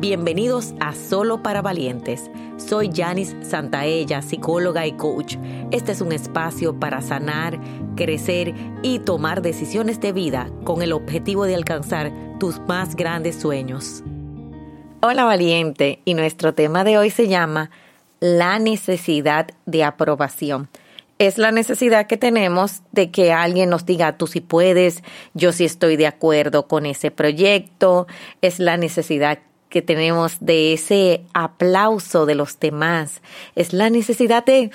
Bienvenidos a Solo para Valientes. Soy Janice Santaella, psicóloga y coach. Este es un espacio para sanar, crecer y tomar decisiones de vida con el objetivo de alcanzar tus más grandes sueños. Hola valiente, y nuestro tema de hoy se llama la necesidad de aprobación es la necesidad que tenemos de que alguien nos diga, tú sí puedes, yo sí estoy de acuerdo con ese proyecto, es la necesidad que tenemos de ese aplauso de los demás, es la necesidad de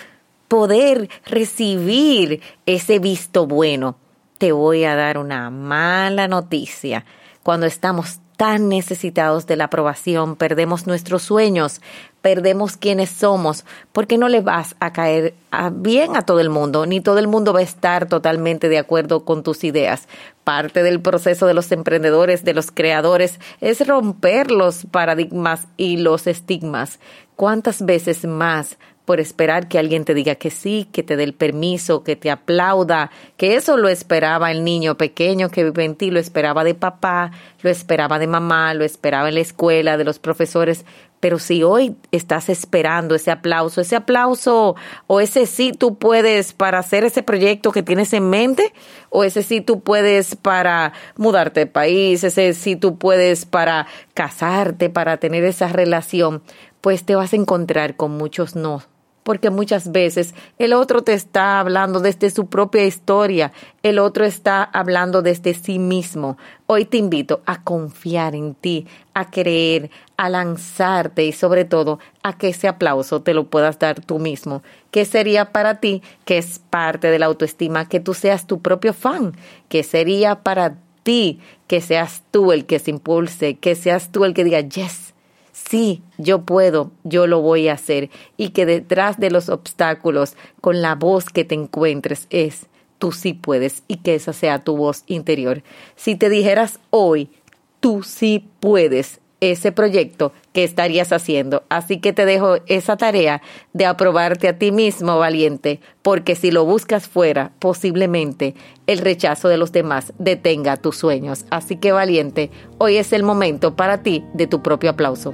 poder recibir ese visto bueno. Te voy a dar una mala noticia. Cuando estamos tan necesitados de la aprobación, perdemos nuestros sueños, perdemos quienes somos, porque no le vas a caer bien a todo el mundo, ni todo el mundo va a estar totalmente de acuerdo con tus ideas. Parte del proceso de los emprendedores, de los creadores, es romper los paradigmas y los estigmas. ¿Cuántas veces más por esperar que alguien te diga que sí, que te dé el permiso, que te aplauda, que eso lo esperaba el niño pequeño que vive en ti, lo esperaba de papá, lo esperaba de mamá, lo esperaba en la escuela, de los profesores. Pero si hoy estás esperando ese aplauso, ese aplauso o ese sí tú puedes para hacer ese proyecto que tienes en mente, o ese sí tú puedes para mudarte de país, ese sí tú puedes para casarte, para tener esa relación, pues te vas a encontrar con muchos no porque muchas veces el otro te está hablando desde su propia historia, el otro está hablando desde sí mismo. Hoy te invito a confiar en ti, a creer, a lanzarte y sobre todo a que ese aplauso te lo puedas dar tú mismo. ¿Qué sería para ti, que es parte de la autoestima, que tú seas tu propio fan? ¿Qué sería para ti que seas tú el que se impulse, que seas tú el que diga, yes, sí, yo puedo, yo lo voy a hacer, y que detrás de los obstáculos, con la voz que te encuentres, es, tú sí puedes, y que esa sea tu voz interior. Si te dijeras hoy, tú sí puedes, ese proyecto que estarías haciendo. Así que te dejo esa tarea de aprobarte a ti mismo, valiente, porque si lo buscas fuera, posiblemente el rechazo de los demás detenga tus sueños. Así que, valiente, hoy es el momento para ti de tu propio aplauso.